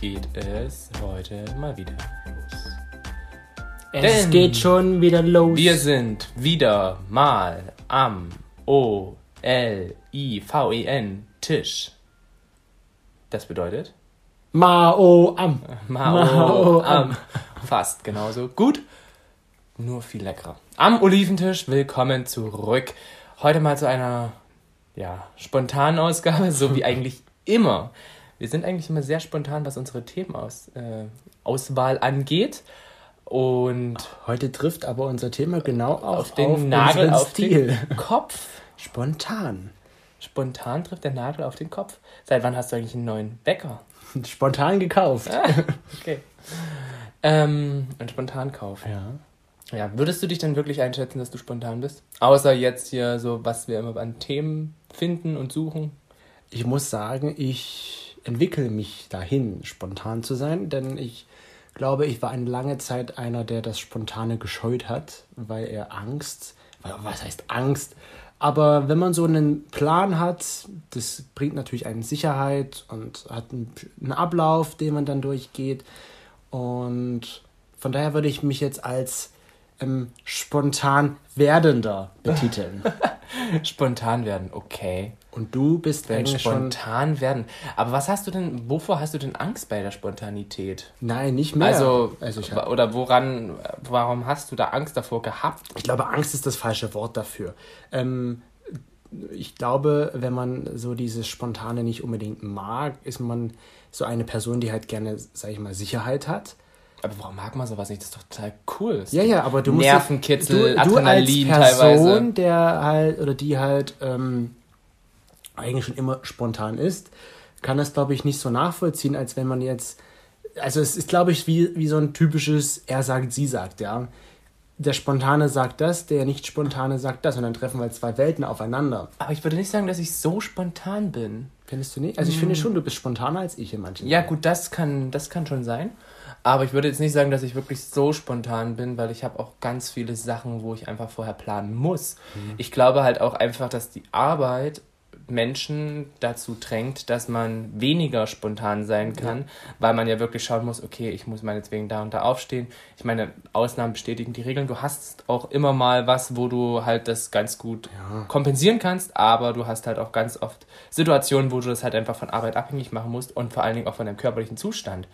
geht es heute mal wieder los. Es Denn geht schon wieder los. Wir sind wieder mal am O-L-I-V-E-N Tisch. Das bedeutet Mao am. Mao am. Fast genauso gut, nur viel leckerer. Am Oliventisch, willkommen zurück. Heute mal zu einer ja, spontanen Ausgabe, so wie eigentlich immer. Wir sind eigentlich immer sehr spontan, was unsere Themenauswahl äh, Auswahl angeht. Und Heute trifft aber unser Thema genau auf, auf den auf Nagel auf Stil. den Kopf. Spontan. Spontan trifft der Nagel auf den Kopf. Seit wann hast du eigentlich einen neuen Wecker? Spontan gekauft. Okay. Ähm, ein Spontankauf. Ja. Ja, würdest du dich denn wirklich einschätzen, dass du spontan bist? Außer jetzt hier so, was wir immer an Themen finden und suchen. Ich muss sagen, ich entwickle mich dahin, spontan zu sein, denn ich glaube, ich war eine lange Zeit einer, der das Spontane gescheut hat, weil er Angst, was heißt Angst? Aber wenn man so einen Plan hat, das bringt natürlich einen Sicherheit und hat einen, Ablauf, den man dann durchgeht. Und von daher würde ich mich jetzt als ähm, spontan Werdender betiteln. Spontan werden, okay. Und du bist schon spontan werden. Aber was hast du denn, wovor hast du denn Angst bei der Spontanität? Nein, nicht mehr. Also, also ich, hab, oder woran, warum hast du da Angst davor gehabt? ich glaube, Angst ist das falsche Wort dafür. Ähm, ich glaube, wenn man so dieses Spontane nicht unbedingt mag, ist man so eine Person, die halt gerne, sag ich mal, Sicherheit hat. Aber warum mag man sowas nicht? Das ist doch total cool. Ja, ja, aber du musst Nervenkitzel, du, du Adrenalin als Person, teilweise. der halt oder die halt ähm, eigentlich schon immer spontan ist, kann das glaube ich nicht so nachvollziehen, als wenn man jetzt also es ist glaube ich wie wie so ein typisches er sagt sie sagt, ja. Der Spontane sagt das, der nicht Spontane sagt das und dann treffen halt zwei Welten aufeinander. Aber ich würde nicht sagen, dass ich so spontan bin. Findest du nicht? Also ich finde schon, du bist spontaner als ich in manchen. Ja, gut, das kann, das kann schon sein. Aber ich würde jetzt nicht sagen, dass ich wirklich so spontan bin, weil ich habe auch ganz viele Sachen, wo ich einfach vorher planen muss. Ich glaube halt auch einfach, dass die Arbeit Menschen dazu drängt, dass man weniger spontan sein kann, weil man ja wirklich schauen muss, okay, ich muss meinetwegen da und da aufstehen. Ich meine, Ausnahmen bestätigen die Regeln. Du hast auch immer mal was, wo du halt das ganz gut kompensieren kannst, aber du hast halt auch ganz oft Situationen, wo du das halt einfach von Arbeit abhängig machen musst und vor allen Dingen auch von deinem körperlichen Zustand.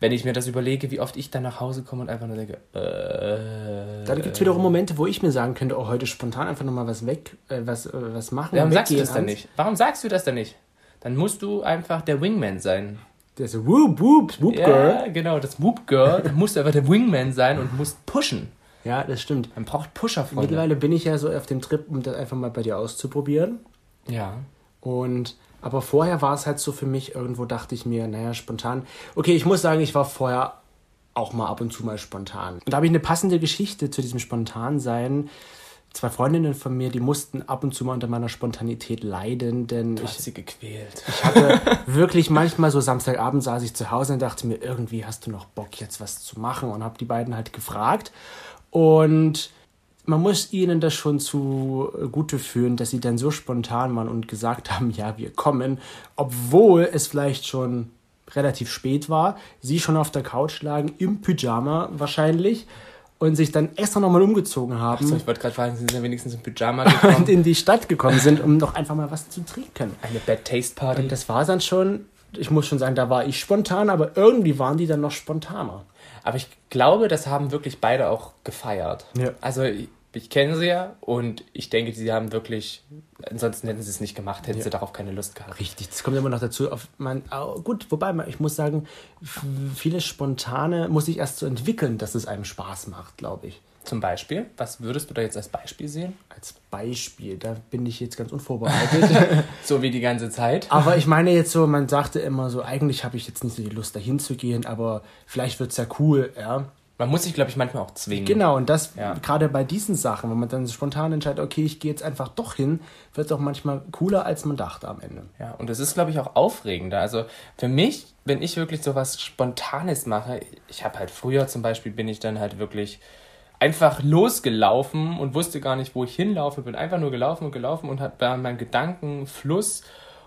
Wenn ich mir das überlege, wie oft ich dann nach Hause komme und einfach nur denke, äh, Dann gibt es wiederum Momente, wo ich mir sagen könnte, oh, heute spontan einfach nochmal was weg, äh, was, äh, was machen. warum sagst du das dann ans- nicht? Warum sagst du das dann nicht? Dann musst du einfach der Wingman sein. Der so, whoop, whoop, whoop, girl. Ja, genau, das Whoop Girl. Dann musst du einfach der Wingman sein und musst pushen. Ja, das stimmt. Man braucht Pusher von Mittlerweile bin ich ja so auf dem Trip, um das einfach mal bei dir auszuprobieren. Ja. Und aber vorher war es halt so für mich, irgendwo dachte ich mir, naja, spontan. Okay, ich muss sagen, ich war vorher auch mal ab und zu mal spontan. Und da habe ich eine passende Geschichte zu diesem Spontansein. Zwei Freundinnen von mir, die mussten ab und zu mal unter meiner Spontanität leiden, denn Du ich sie gequält. Ich hatte wirklich manchmal so Samstagabend saß ich zu Hause und dachte mir, irgendwie hast du noch Bock jetzt was zu machen und habe die beiden halt gefragt. Und man muss ihnen das schon zu Gute führen, dass sie dann so spontan waren und gesagt haben, ja, wir kommen, obwohl es vielleicht schon relativ spät war, sie schon auf der Couch lagen, im Pyjama wahrscheinlich, und sich dann extra nochmal umgezogen haben So, ich wollte gerade fragen, sind sie wenigstens im Pyjama gekommen? und in die Stadt gekommen sind, um noch einfach mal was zu trinken. Eine Bad Taste Party. Und das war dann schon, ich muss schon sagen, da war ich spontan, aber irgendwie waren die dann noch spontaner. Aber ich glaube, das haben wirklich beide auch gefeiert. Ja. Also ich, ich kenne sie ja und ich denke, sie haben wirklich, ansonsten hätten sie es nicht gemacht, hätten sie darauf keine Lust gehabt. Richtig, das kommt immer noch dazu. Auf man, au- gut, wobei ich muss sagen, vieles Spontane muss sich erst so entwickeln, dass es einem Spaß macht, glaube ich. Zum Beispiel, was würdest du da jetzt als Beispiel sehen? Als Beispiel, da bin ich jetzt ganz unvorbereitet. So wie die ganze Zeit. aber ich meine jetzt so, man sagte immer so, eigentlich habe ich jetzt nicht so die Lust dahin zu gehen, aber vielleicht wird es ja cool, ja. Man muss sich, glaube ich, manchmal auch zwingen. Genau, und das Ja. gerade bei diesen Sachen, wenn man dann spontan entscheidet, okay, ich gehe jetzt einfach doch hin, wird es auch manchmal cooler, als man dachte am Ende. Ja, und es ist, glaube ich, auch aufregender. Also für mich, wenn ich wirklich so was Spontanes mache, ich habe halt früher zum Beispiel, bin ich dann halt wirklich einfach losgelaufen und wusste gar nicht, wo ich hinlaufe, bin einfach nur gelaufen und gelaufen und hatte da meinen Gedankenfluss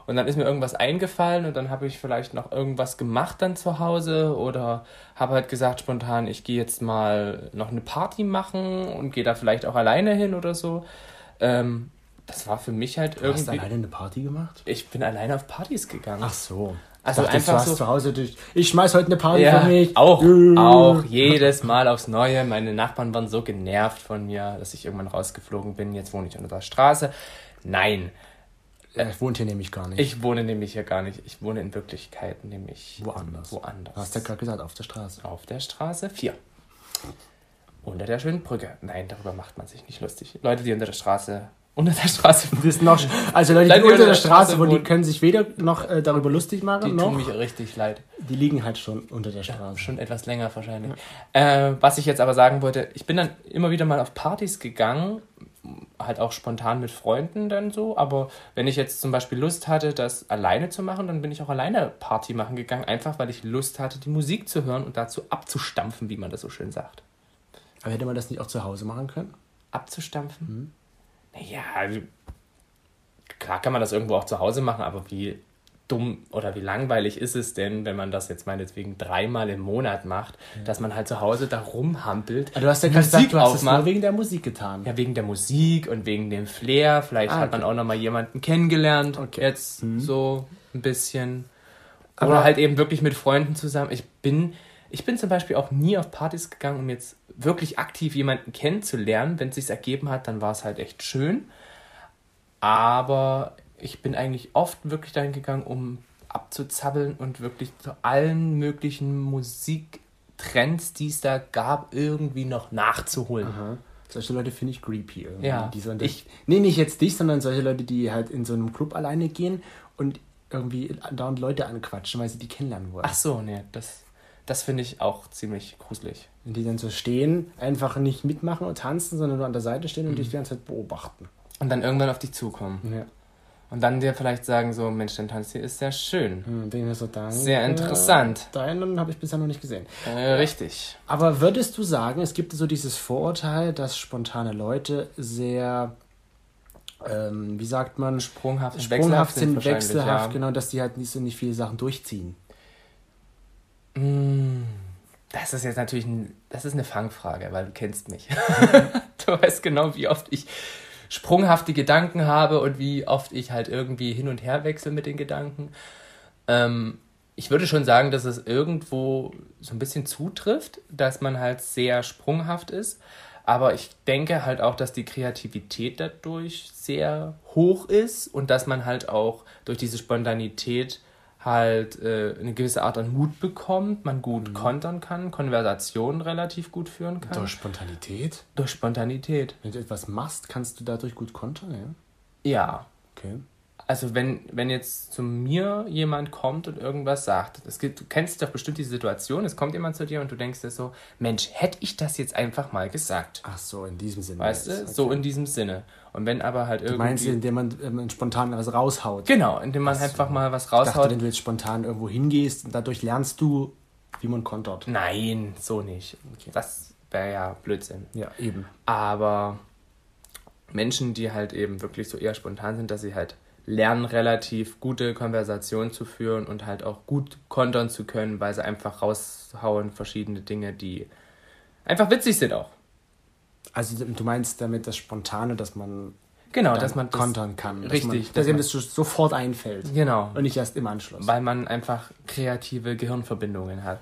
Und dann ist mir irgendwas eingefallen und dann habe ich vielleicht noch irgendwas gemacht dann zu Hause oder habe halt gesagt spontan, ich gehe jetzt mal noch eine Party machen und gehe da vielleicht auch alleine hin oder so. Ähm, das war für mich halt Du irgendwie. hast alleine eine Party gemacht? Ich bin alleine auf Partys gegangen. Ach so. Also Also einfach du so- zu Hause durch. Ich schmeiß heute eine Party Ja, für mich. auch, auch jedes Mal aufs Neue. Meine Nachbarn waren so genervt von mir, dass ich irgendwann rausgeflogen bin. Jetzt wohne ich unter der Straße. Nein, Er wohnt hier nämlich gar nicht. ich wohne nämlich hier gar nicht. Ich wohne in Wirklichkeit nämlich Woanders. woanders. Du hast ja gerade gesagt, auf der Straße. Auf der Straße 4. Unter der schönen Brücke. Nein, darüber macht man sich nicht lustig. Leute, die unter der Straße. Unter der Straße. Das noch, also Leute, Leute, die unter der Straße Straße wohnen, die können sich weder noch äh, darüber lustig machen, Die noch. tun mich richtig leid. Die liegen halt schon unter der Straße. Schon etwas länger wahrscheinlich. Äh, was ich jetzt aber sagen wollte, ich bin dann immer wieder mal auf Partys gegangen, halt auch spontan mit Freunden dann so, aber wenn ich jetzt zum Beispiel Lust hatte, das alleine zu machen, dann bin ich auch alleine Party machen gegangen, einfach weil ich Lust hatte, die Musik zu hören und dazu abzustampfen, wie man das so schön sagt. Aber hätte man das nicht auch zu Hause machen können? Abzustampfen? Naja, also, klar kann man das irgendwo auch zu Hause machen, aber wie dumm oder wie langweilig ist es denn, wenn man das jetzt meinetwegen dreimal im Monat macht, dass man halt zu Hause da rumhampelt. Aber du hast ja Musik gesagt, du hast es nur wegen der Musik getan. Ja, wegen der Musik und wegen dem Flair. Vielleicht Ah, hat man okay. auch noch mal jemanden kennengelernt. Okay. Jetzt so ein bisschen. Aber- Oder halt eben wirklich mit Freunden zusammen. Ich bin, ich bin zum Beispiel auch nie auf Partys gegangen, um jetzt wirklich aktiv jemanden kennenzulernen. Wenn es sich ergeben hat, dann war es halt echt schön. Aber ich bin eigentlich oft wirklich dahin gegangen, um abzuzappeln und wirklich zu allen möglichen Musiktrends, die es da gab, irgendwie noch nachzuholen. Aha. Solche Leute finde ich creepy irgendwie. Ja, Die so in ich- nee, nicht jetzt dich, sondern solche Leute, die halt in so einem Club alleine gehen und irgendwie dauernd Leute anquatschen, weil sie die kennenlernen wollen. Ach so, nee, das, das finde ich auch ziemlich gruselig. Und die dann so stehen, einfach nicht mitmachen und tanzen, sondern nur an der Seite stehen und Mhm. dich die ganze Zeit beobachten. Und dann irgendwann auf dich zukommen. Ja. Und dann dir vielleicht sagen, so, Mensch, dein Tanz hier ist sehr schön. Hm, so danke. Sehr interessant. Deinen habe ich bisher noch nicht gesehen. Äh, richtig. Aber würdest du sagen, es gibt so dieses Vorurteil, dass spontane Leute sehr, ähm, wie sagt man, Sprunghaft, sprunghaft sind, wechselhaft, ja. genau, dass die halt nicht so nicht viele Sachen durchziehen. Mm, Das ist jetzt natürlich ein, das ist eine Fangfrage, weil du kennst mich. du weißt genau, wie oft ich sprunghafte Gedanken habe und wie oft ich halt irgendwie hin und her wechsle mit den Gedanken. Ähm, ich würde schon sagen, dass es irgendwo so ein bisschen zutrifft, dass man halt sehr sprunghaft ist. Aber ich denke halt auch, dass die Kreativität dadurch sehr hoch ist und dass man halt auch durch diese Spontanität halt äh, eine gewisse Art an Mut bekommt, man gut kontern kann, Konversationen relativ gut führen kann. Durch Spontanität? durch Spontanität. Wenn du etwas machst, kannst du dadurch gut kontern, ja? Ja. Okay. Also wenn, wenn jetzt zu mir jemand kommt und irgendwas sagt, es gibt, du kennst doch bestimmt die Situation, es kommt jemand zu dir und du denkst dir so, Mensch, hätte ich das jetzt einfach mal gesagt. Ach so, in diesem Sinne. Weißt jetzt. du? Okay. So in diesem Sinne. Und wenn aber halt Du irgendwie... meinst, indem man ähm, spontan was raushaut? genau, indem man Ach so. einfach mal was Ich dachte, raushaut. wenn du jetzt spontan irgendwo hingehst, und dadurch lernst du, wie man kontert. Nein, so nicht. Das wäre ja Blödsinn. Ja, eben. Aber Menschen, die halt eben wirklich so eher spontan sind, dass sie halt lernen, relativ gute Konversationen zu führen und halt auch gut kontern zu können, weil sie einfach raushauen verschiedene Dinge, die einfach witzig sind auch. Also du meinst damit das Spontane, dass man Genau, dass man das, kontern kann. Dass Richtig, Man, dass ihm das so- sofort einfällt. Genau, Und nicht erst im Anschluss. weil man einfach kreative Gehirnverbindungen hat.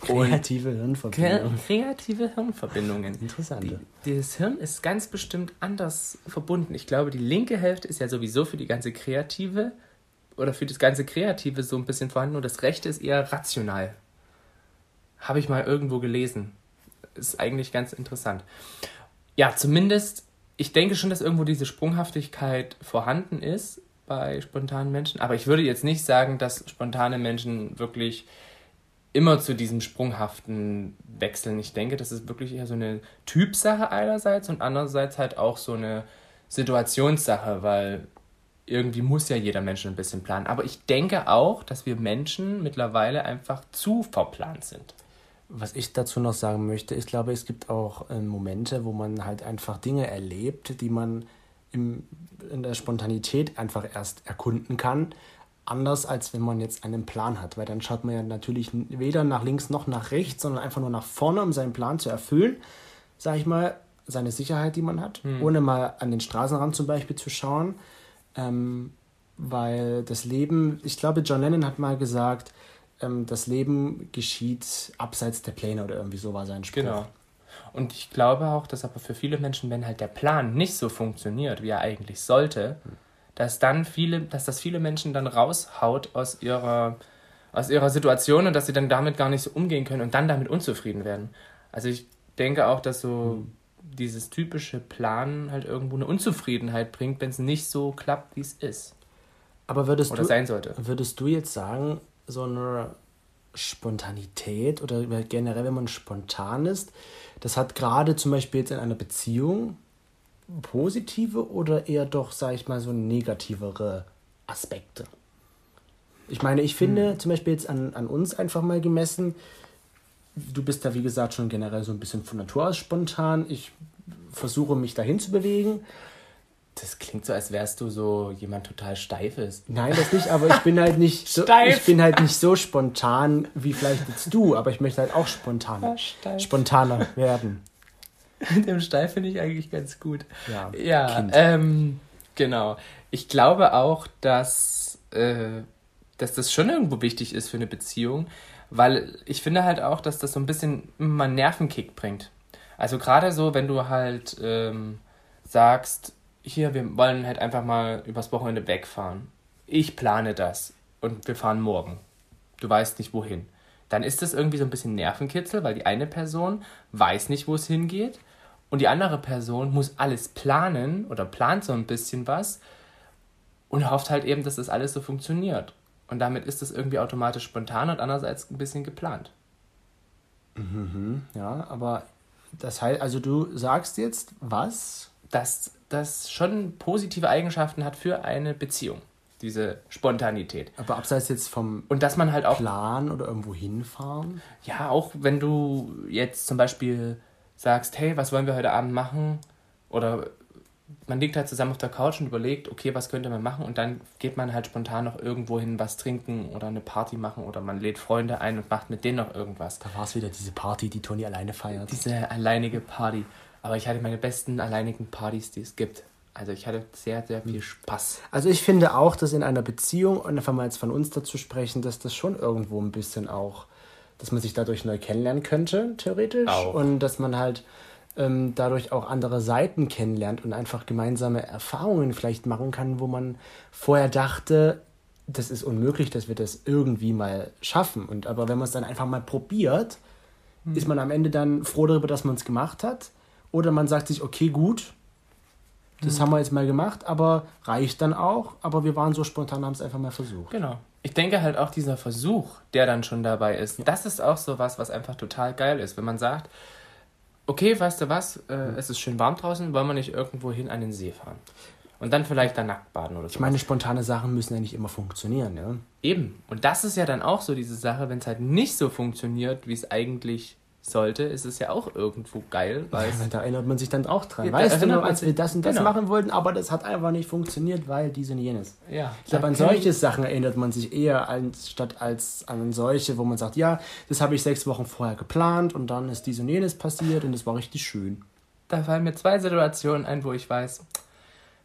Kreative Kre Hirnverbindung. kreative Hirnverbindungen. Interessant. Das Hirn ist ganz bestimmt anders verbunden. Ich glaube, die linke Hälfte ist ja sowieso für die ganze Kreative oder für das ganze Kreative so ein bisschen vorhanden und das rechte ist eher rational. Habe ich mal irgendwo gelesen. Ist eigentlich ganz interessant. Ja, zumindest, ich denke schon, dass irgendwo diese Sprunghaftigkeit vorhanden ist bei spontanen Menschen, aber ich würde jetzt nicht sagen, dass spontane Menschen wirklich immer zu diesem sprunghaften wechseln. Ich denke, das ist wirklich eher so eine Typsache einerseits und andererseits halt auch so eine Situationssache, weil irgendwie muss ja jeder Mensch ein bisschen planen. Aber ich denke auch, dass wir Menschen mittlerweile einfach zu verplant sind. Was ich dazu noch sagen möchte, ich glaube, es gibt auch äh, Momente, wo man halt einfach Dinge erlebt, die man im, in der Spontanität einfach erst erkunden kann. Anders als wenn man jetzt einen Plan hat, weil dann schaut man ja natürlich weder nach links noch nach rechts, sondern einfach nur nach vorne, um seinen Plan zu erfüllen. Sag ich mal, seine Sicherheit, die man hat, hm. ohne mal an den Straßenrand zum Beispiel zu schauen. Ähm, weil das Leben, ich glaube, John Lennon hat mal gesagt, ähm, das Leben geschieht abseits der Pläne oder irgendwie so war sein Spruch. Genau. Und ich glaube auch, dass aber für viele Menschen, wenn halt der Plan nicht so funktioniert, wie er eigentlich sollte, dass dann viele, dass das viele Menschen dann raushaut aus ihrer, aus ihrer Situation und dass sie dann damit gar nicht so umgehen können und dann damit unzufrieden werden. Also ich denke auch, dass so mhm. dieses typische Plan halt irgendwo eine Unzufriedenheit bringt, wenn es nicht so klappt, wie es ist. Aber würdest oder du, sein sollte. Würdest du jetzt sagen, so eine Spontanität oder generell, wenn man spontan ist, das hat gerade zum Beispiel jetzt in einer Beziehung positive oder eher doch, sag ich mal, so negativere Aspekte? Ich meine, ich finde hm. zum Beispiel jetzt an, an uns einfach mal gemessen, du bist da wie gesagt schon generell so ein bisschen von Natur aus spontan. Ich versuche mich dahin zu bewegen. Das klingt so, als wärst du so jemand total steifes. Nein, das nicht, aber ich bin halt nicht so, ich bin halt nicht so spontan wie vielleicht jetzt du, aber ich möchte halt auch spontan, ja, spontaner werden. Dem Steif finde ich eigentlich ganz gut. Ja, ja ähm, genau. Ich glaube auch, dass, äh, dass das schon irgendwo wichtig ist für eine Beziehung, weil ich finde halt auch, dass das so ein bisschen mal einen Nervenkick bringt. Also gerade so, wenn du halt ähm, sagst, hier, wir wollen halt einfach mal übers Wochenende wegfahren. Ich plane das und wir fahren morgen. Du weißt nicht wohin. Dann ist das irgendwie so ein bisschen Nervenkitzel, weil die eine Person weiß nicht, wo es hingeht und die andere Person muss alles planen oder plant so ein bisschen was und hofft halt eben, dass das alles so funktioniert. Und damit ist das irgendwie automatisch spontan und andererseits ein bisschen geplant. Mhm, ja, aber das heißt, also du sagst jetzt was? Dass das schon positive Eigenschaften hat für eine Beziehung. Diese Spontanität. Aber abseits jetzt vom und dass man halt auch Plan oder irgendwo hinfahren? Ja, auch wenn du jetzt zum Beispiel sagst, hey, was wollen wir heute Abend machen? Oder man liegt halt zusammen auf der Couch und überlegt, okay, was könnte man machen? Und dann geht man halt spontan noch irgendwo hin, was trinken oder eine Party machen oder man lädt Freunde ein und macht mit denen noch irgendwas. Da war es wieder diese Party, die Toni alleine feiert. Diese alleinige Party. Aber ich hatte meine besten alleinigen Partys, die es gibt. Also ich hatte sehr, sehr viel Spaß. Also ich finde auch, dass in einer Beziehung, und einfach mal jetzt von uns dazu sprechen, dass das schon irgendwo ein bisschen auch, dass man sich dadurch neu kennenlernen könnte, theoretisch. Auch. Und dass man halt ähm, dadurch auch andere Seiten kennenlernt und einfach gemeinsame Erfahrungen vielleicht machen kann, wo man vorher dachte, das ist unmöglich, dass wir das irgendwie mal schaffen. Und aber wenn man es dann einfach mal probiert, hm. ist man am Ende dann froh darüber, dass man es gemacht hat. Oder man sagt sich, okay, gut, das hm. haben wir jetzt mal gemacht, aber reicht dann auch. Aber wir waren so spontan, haben es einfach mal versucht. Genau. Ich denke halt auch dieser Versuch, der dann schon dabei ist, das ist auch so was, was einfach total geil ist. Wenn man sagt, okay, weißt du was, äh, mhm. es ist schön warm draußen, wollen wir nicht irgendwo hin an den See fahren? Und dann vielleicht da nackt baden oder so. Ich meine, spontane Sachen müssen ja nicht immer funktionieren, ja? Eben. Und das ist ja dann auch so diese Sache, wenn es halt nicht so funktioniert, wie es eigentlich sollte, ist es ja auch irgendwo geil. Weil ja, da erinnert man sich dann auch dran. Ja, weißt du noch, als wir das und das genau. machen wollten, aber das hat einfach nicht funktioniert, weil dies und jenes. Ja, ich glaube, an solche Sachen erinnert man sich eher anstatt als an solche, wo man sagt, ja, das habe ich sechs Wochen vorher geplant und dann ist dies und jenes passiert und es war richtig schön. Da fallen mir zwei Situationen ein, wo ich weiß,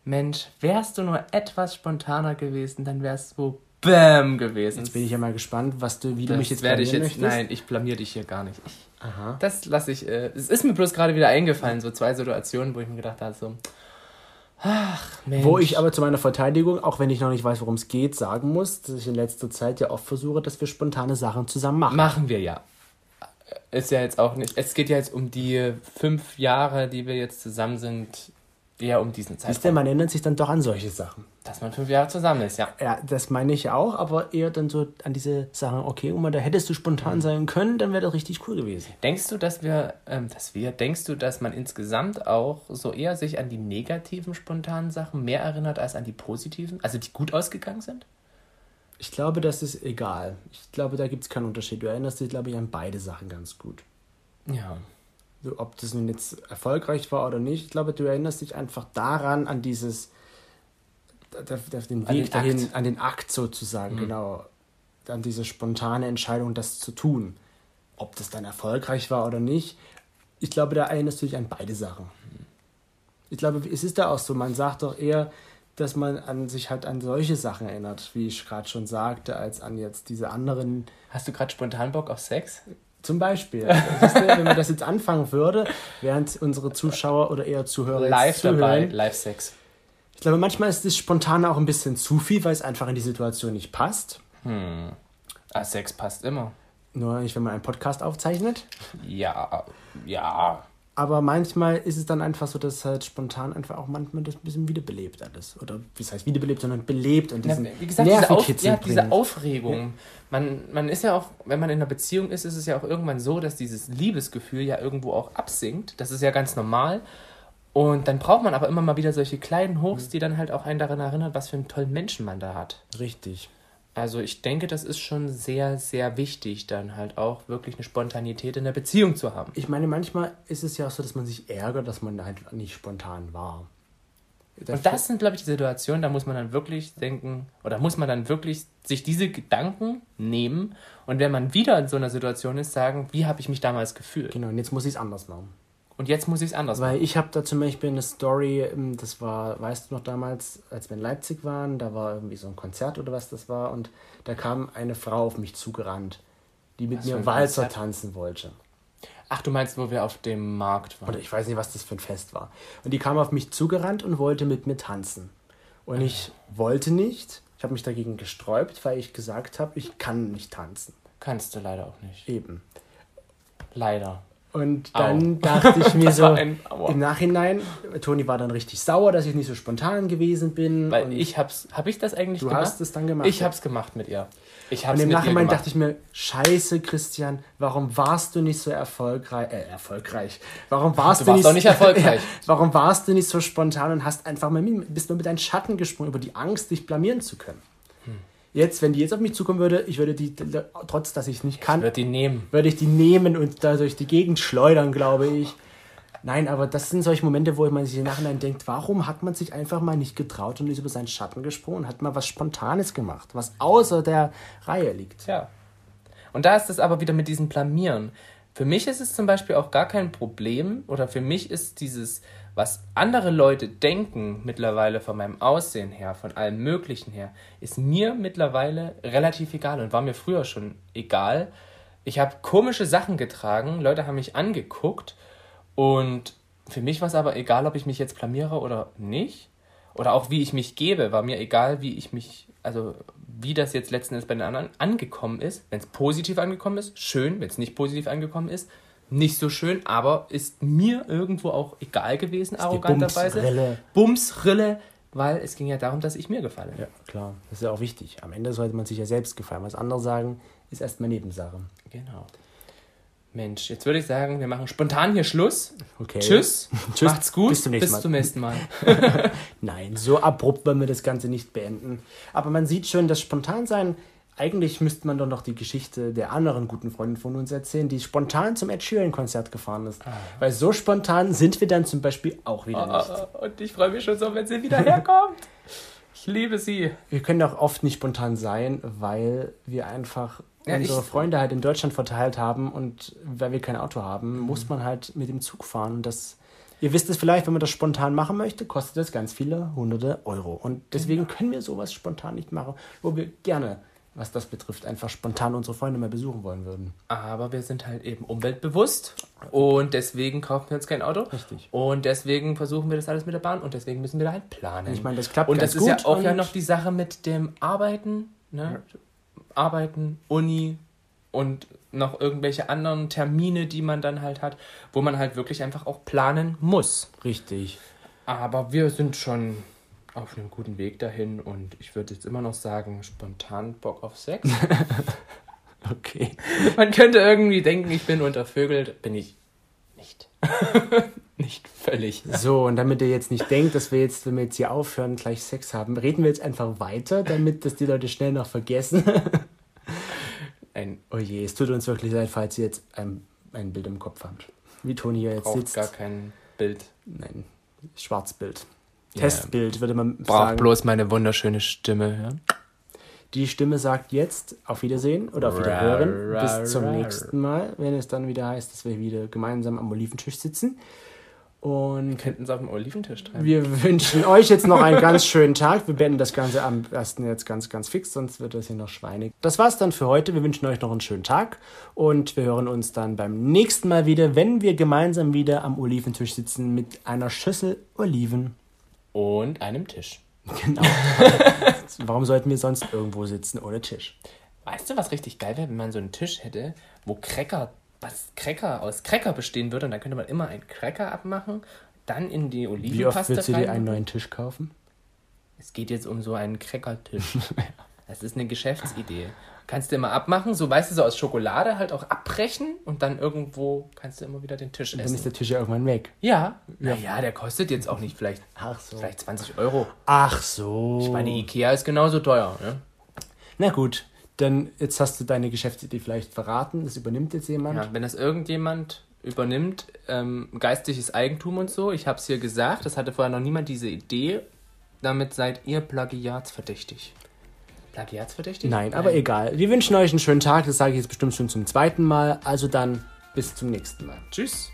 Mensch, wärst du nur etwas spontaner gewesen, dann wärst du Bam gewesen. Jetzt bin ich ja mal gespannt, was du, wie das du mich jetzt werde ich jetzt. Möchtest. Nein, ich blamier dich hier gar nicht. Aha. Das lasse ich. Äh, es ist mir bloß gerade wieder eingefallen, so zwei Situationen, wo ich mir gedacht habe, so. Ach, Mensch. Wo ich aber zu meiner Verteidigung, auch wenn ich noch nicht weiß, worum es geht, sagen muss, dass ich in letzter Zeit ja oft versuche, dass wir spontane Sachen zusammen machen. Machen wir ja. Ist ja jetzt auch nicht. Es geht ja jetzt um die fünf Jahre, die wir jetzt zusammen sind, eher um diesen Zeitraum. Ist der, man erinnert sich dann doch an solche Sachen. Dass man fünf Jahre zusammen ist, ja. Ja, das meine ich auch, aber eher dann so an diese Sachen, okay, Oma, da hättest du spontan mhm. sein können, dann wäre das richtig cool gewesen. Denkst du, dass wir, ähm, dass wir, denkst du, dass man insgesamt auch so eher sich an die negativen spontanen Sachen mehr erinnert als an die positiven, also die gut ausgegangen sind? Ich glaube, das ist egal. Ich glaube, da gibt es keinen Unterschied. Du erinnerst dich, glaube ich, an beide Sachen ganz gut. Ja. Ob das nun jetzt erfolgreich war oder nicht, ich glaube, du erinnerst dich einfach daran, an dieses, den Weg den dahin, Akt. an den Akt sozusagen, genau. An diese spontane Entscheidung, das zu tun. Ob das dann erfolgreich war oder nicht, ich glaube, da erinnerst du dich an beide Sachen. Ich glaube, es ist da auch so, man sagt doch eher, dass man an sich halt an solche Sachen erinnert, wie ich gerade schon sagte, als an jetzt diese anderen Hast du gerade spontan Bock auf Sex? Zum Beispiel. Du, wenn man das jetzt anfangen würde, während unsere Zuschauer oder eher Zuhörer Live dabei, zuhören. Live-Sex. Ich glaube, manchmal ist das Spontane auch ein bisschen zu viel, weil es einfach in die Situation nicht passt. Ah, Sex passt immer. Nur nicht, wenn man einen Podcast aufzeichnet. Ja, ja. Aber manchmal ist es dann einfach so, dass halt spontan einfach auch manchmal das ein bisschen wiederbelebt alles. Oder wie heißt wiederbelebt, sondern belebt und Ja, diesen wie gesagt, diese, Auf, ja, diese. Aufregung. Man, man ist ja auch, wenn man in einer Beziehung ist, ist es ja auch irgendwann so, dass dieses Liebesgefühl ja irgendwo auch absinkt. Das ist ja ganz normal. Und dann braucht man aber immer mal wieder solche kleinen Hochs, die dann halt auch einen daran erinnern, was für einen tollen Menschen man da hat. Richtig. Also ich denke, das ist schon sehr, sehr wichtig, dann halt auch wirklich eine Spontanität in der Beziehung zu haben. Ich meine, manchmal ist es ja auch so, dass man sich ärgert, dass man halt nicht spontan war. Und das sind, glaube ich, die Situationen, da muss man dann wirklich denken, oder muss man dann wirklich sich diese Gedanken nehmen und wenn man wieder in so einer Situation ist, sagen, wie habe ich mich damals gefühlt? Genau, und jetzt muss ich es anders machen. Und jetzt muss ich es anders machen. Weil ich habe da zum Beispiel eine Story, ähm, das war, weißt du noch damals, als wir in Leipzig waren, da war irgendwie so ein Konzert oder was das war und da kam eine Frau auf mich zugerannt, die mit Was mir Walzer Konzert? tanzen wollte. Ach, du meinst, wo wir auf dem Markt waren? Oder ich weiß nicht, was das für ein Fest war. Und die kam auf mich zugerannt und wollte mit mir tanzen. Und ich wollte nicht. Ich habe mich dagegen gesträubt, weil ich gesagt habe, ich kann nicht tanzen. Kannst du leider auch nicht. Eben. Leider. Und Au. dann dachte ich mir so, im Nachhinein, Toni war dann richtig sauer, dass ich nicht so spontan gewesen bin. Weil ich hab's, hab ich das eigentlich du gemacht? hast es dann gemacht. Ich hab's gemacht mit ihr. Ich hab's und im Nachhinein dachte ich mir, scheiße, Christian, warum warst du nicht so erfolgreich? Äh, erfolgreich. Warum warst Du du, warst nicht, doch nicht erfolgreich. warum warst du nicht so spontan und hast einfach mal mit, bist nur mit deinen Schatten gesprungen, über die Angst, dich blamieren zu können? Jetzt, wenn die jetzt auf mich zukommen würde, ich würde die, trotz dass ich es nicht kann, Wird die nehmen. würde ich die nehmen und da durch die Gegend schleudern, glaube ich. Nein, aber das sind solche Momente, wo man sich im Nachhinein denkt, warum hat man sich einfach mal nicht getraut und ist über seinen Schatten gesprungen und hat mal was Spontanes gemacht, was außer der Reihe liegt. Ja. Und da ist es aber wieder mit diesem Blamieren. Für mich ist es zum Beispiel auch gar kein Problem oder für mich ist dieses, was andere Leute denken mittlerweile von meinem Aussehen her, von allem Möglichen her, ist mir mittlerweile relativ egal und war mir früher schon egal. Ich habe komische Sachen getragen, Leute haben mich angeguckt und für mich war es aber egal, ob ich mich jetzt blamiere oder nicht. Oder auch wie ich mich gebe, war mir egal, wie ich mich, also wie das jetzt letzten Endes bei den anderen angekommen ist. Wenn es positiv angekommen ist, schön. Wenn es nicht positiv angekommen ist, nicht so schön. Aber ist mir irgendwo auch egal gewesen, arroganterweise. Bumsrille. Bumsrille, weil es ging ja darum, dass ich mir gefalle. Ja, klar. Das ist ja auch wichtig. Am Ende sollte man sich ja selbst gefallen. Was andere sagen, ist erstmal Nebensache. Genau. Mensch, jetzt würde ich sagen, wir machen spontan hier Schluss. Okay. Tschüss. Tschüss. Macht's gut. Bis zum nächsten Mal. Bis zum nächsten Mal. Nein, so abrupt wollen wir das Ganze nicht beenden. Aber man sieht schon, das Spontansein, eigentlich müsste man doch noch die Geschichte der anderen guten Freundin von uns erzählen, die spontan zum Ed Sheeran-Konzert gefahren ist. Weil so spontan sind wir dann zum Beispiel auch wieder nicht. Ah, Und ich freue mich schon so, wenn sie wieder herkommt. Ich liebe sie. Wir können auch oft nicht spontan sein, weil wir einfach Ja, unsere Freunde halt in Deutschland verteilt haben und weil wir kein Auto Mhm. haben, muss man halt mit dem Zug fahren. Und das, ihr wisst es vielleicht, wenn man das spontan machen möchte, kostet das ganz viele hunderte Euro. Und deswegen Genau. können wir sowas spontan nicht machen, wo wir gerne, was das betrifft, einfach spontan unsere Freunde mal besuchen wollen würden. Aber wir sind halt eben umweltbewusst und deswegen kaufen wir uns kein Auto. Richtig. Und deswegen versuchen wir das alles mit der Bahn und deswegen müssen wir da halt planen. Ich meine, das klappt Und das ist ja auch ja noch die Sache mit dem Arbeiten, ne? Arbeiten, Uni und noch irgendwelche anderen Termine, die man dann halt hat, wo man halt wirklich einfach auch planen muss. Richtig. Aber wir sind schon auf einem guten Weg dahin und ich würde jetzt immer noch sagen, spontan Bock auf Sex. Okay. Man könnte irgendwie denken, ich bin untervögelt. Bin ich nicht. nicht völlig. So, und damit ihr jetzt nicht denkt, dass wir jetzt, wenn wir jetzt hier aufhören, gleich Sex haben, reden wir jetzt einfach weiter, damit das die Leute schnell noch vergessen. Ein, Oh je, es tut uns wirklich leid, falls ihr jetzt ein ein Bild im Kopf habt. Wie Toni hier jetzt Braucht sitzt. gar kein Bild. Nein, Schwarzbild. Testbild, würde man Braucht sagen. bloß meine wunderschöne Stimme hören. Die Stimme sagt jetzt auf Wiedersehen oder auf Wiederhören. Bis zum nächsten Mal, wenn es dann wieder heißt, dass wir wieder gemeinsam am Oliventisch sitzen. Und Könnten es auf dem Oliventisch treiben. wir wünschen euch jetzt noch einen ganz schönen Tag. Wir beenden das Ganze am besten jetzt ganz, ganz fix, sonst wird das hier noch schweinig. Das war's dann für heute. Wir wünschen euch noch einen schönen Tag und wir hören uns dann beim nächsten Mal wieder, wenn wir gemeinsam wieder am Oliventisch sitzen mit einer Schüssel Oliven. Und einem Tisch. Genau. Warum sollten wir sonst irgendwo sitzen ohne Tisch? Weißt du, was richtig geil wäre, wenn man so einen Tisch hätte, wo Cracker, was Cracker aus Cracker bestehen würde und dann könnte man immer einen Cracker abmachen, dann in die Wie oft Olivenpaste willst du dir einen neuen Tisch kaufen? Es geht jetzt um so einen Crackertisch. Das ist eine Geschäftsidee. Kannst du immer abmachen, so weißt du, so aus Schokolade halt auch abbrechen und dann irgendwo kannst du immer wieder den Tisch Dann ist essen. der Tisch ja irgendwann weg. Ja, naja, der kostet jetzt auch nicht vielleicht, Ach so. vielleicht 20 Euro. Ach so. Ich meine, Ikea ist genauso teuer. Ne? Na gut, dann jetzt hast du deine Geschäftsidee vielleicht verraten. Das übernimmt jetzt jemand. Ja, wenn das irgendjemand übernimmt, ähm, geistiges Eigentum und so, ich habe es hier gesagt, das hatte vorher noch niemand diese Idee, damit seid ihr plagiatsverdächtig. Plagiatsverdächtig? Nein, aber egal. Wir wünschen euch einen schönen Tag. Das sage ich jetzt bestimmt schon zum zweiten Mal. Also dann bis zum nächsten Mal. Tschüss.